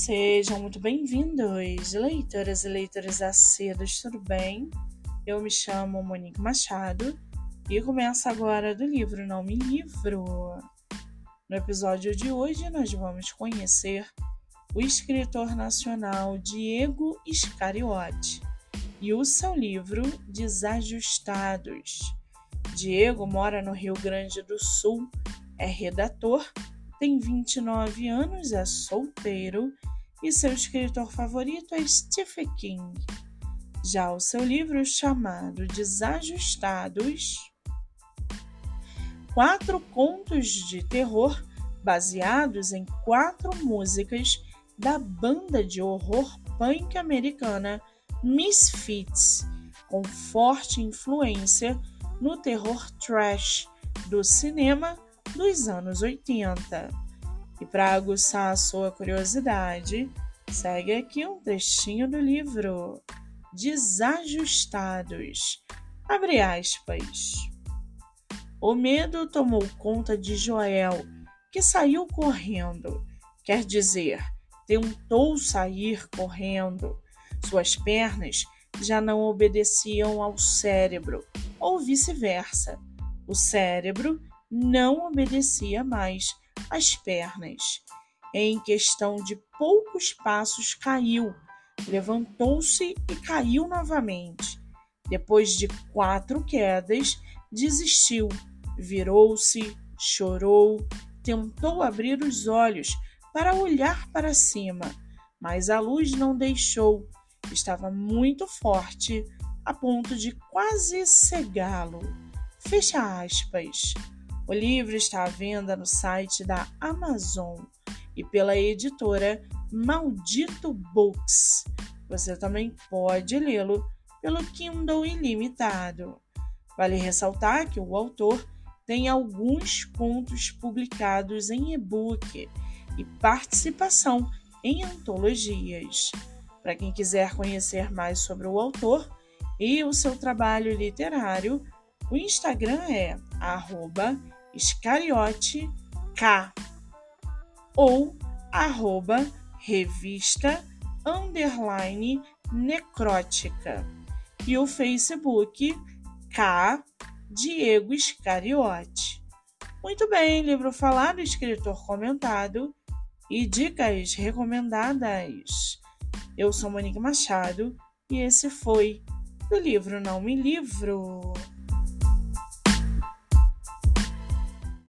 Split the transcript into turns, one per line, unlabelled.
Sejam muito bem-vindos, leitoras e leitores acedos, tudo bem? Eu me chamo Monique Machado e começo agora do livro Não Me Livro. No episódio de hoje, nós vamos conhecer o escritor nacional Diego Iscariote e o seu livro Desajustados. Diego mora no Rio Grande do Sul, é redator, tem 29 anos, é solteiro e seu escritor favorito é Stephen King. Já o seu livro chamado Desajustados, quatro contos de terror baseados em quatro músicas da banda de horror punk americana Misfits, com forte influência no terror trash do cinema dos anos 80. E para aguçar a sua curiosidade, segue aqui um trechinho do livro Desajustados. Abre aspas. O medo tomou conta de Joel, que saiu correndo. Quer dizer, tentou sair correndo. Suas pernas já não obedeciam ao cérebro, ou vice-versa. O cérebro não obedecia mais as pernas. Em questão de poucos passos, caiu, levantou-se e caiu novamente. Depois de quatro quedas, desistiu, virou-se, chorou, tentou abrir os olhos para olhar para cima, mas a luz não deixou. Estava muito forte, a ponto de quase cegá-lo. Fecha aspas. O livro está à venda no site da Amazon e pela editora Maldito Books. Você também pode lê-lo pelo Kindle Ilimitado. Vale ressaltar que o autor tem alguns contos publicados em e-book e participação em antologias. Para quem quiser conhecer mais sobre o autor e o seu trabalho literário, o Instagram é Iscariote K ou arroba revista underline necrótica e o Facebook K Diego Iscariote. Muito bem, livro falado, escritor comentado e dicas recomendadas. Eu sou Monique Machado e esse foi o livro Não Me Livro.